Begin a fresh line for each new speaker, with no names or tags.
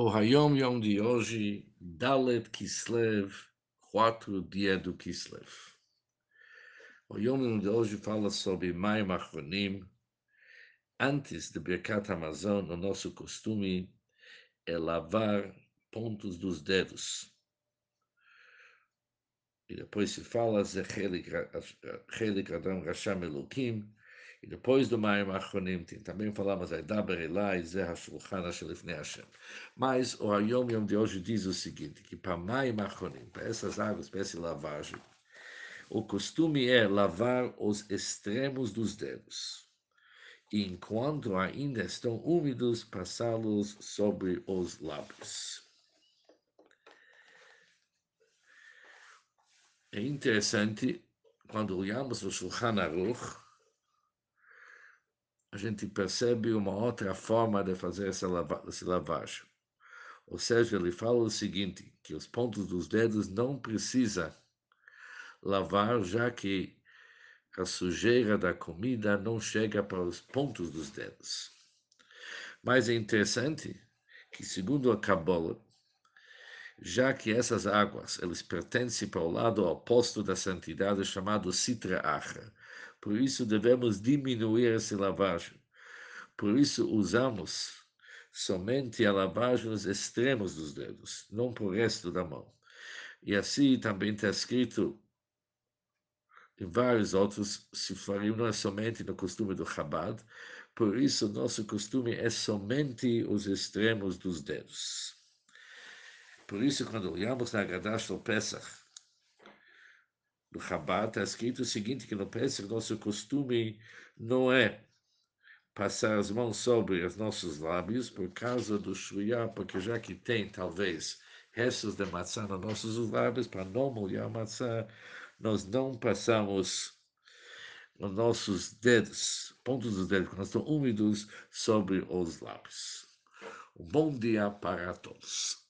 O Hayom Yom de hoje, Dalet Kislev, 4 dia do Kislev. O Yom Yom de hoje fala sobre Mai Achronim. Antes de Birkat Amazon, o nosso costume é lavar pontos dos dedos. E depois se fala Zechelik Adam Rasham Elokim, e depois do Mayim Achronim, também falamos Daber Elai, Zeh HaShulchan HaShelifnei. Mas o Ayom Yom de hoje diz o seguinte, que para Mayim Achronim, para essas águas, para essa lavagem, o costume é lavar os extremos dos dedos. E enquanto ainda estão úmidos, passá-los sobre os lábios. É interessante, quando olhamos o Shulchan Aruch, a gente percebe uma outra forma de fazer essa, lava essa lavagem. Ou seja, ele fala o seguinte, que os pontos dos dedos não precisa lavar, já que a sujeira da comida não chega para os pontos dos dedos. Mas é interessante que, segundo a Kabbalah, já que essas águas eles pertencem para o lado oposto da santidade chamado Sitra Achra, por isso devemos diminuir essa lavagem. Por isso usamos somente a lavagem nos extremos dos dedos, não para o resto da mão. E assim também está escrito em vários outros sifarim, não é somente no costume do Chabad, por isso nosso costume é somente os extremos dos dedos. Por isso, quando olhamos na Gadash do Pesach, Chabad, está escrito o seguinte, que no Pesach nosso costume não é passar as mãos sobre os nossos lábios por causa do shuyá, porque já que tem, talvez, restos de maçã nos nossos lábios, para não molhar maçã, nós não passamos os nossos dedos, pontos dos dedos, quando estão úmidos, sobre os lábios. Um bom dia para todos.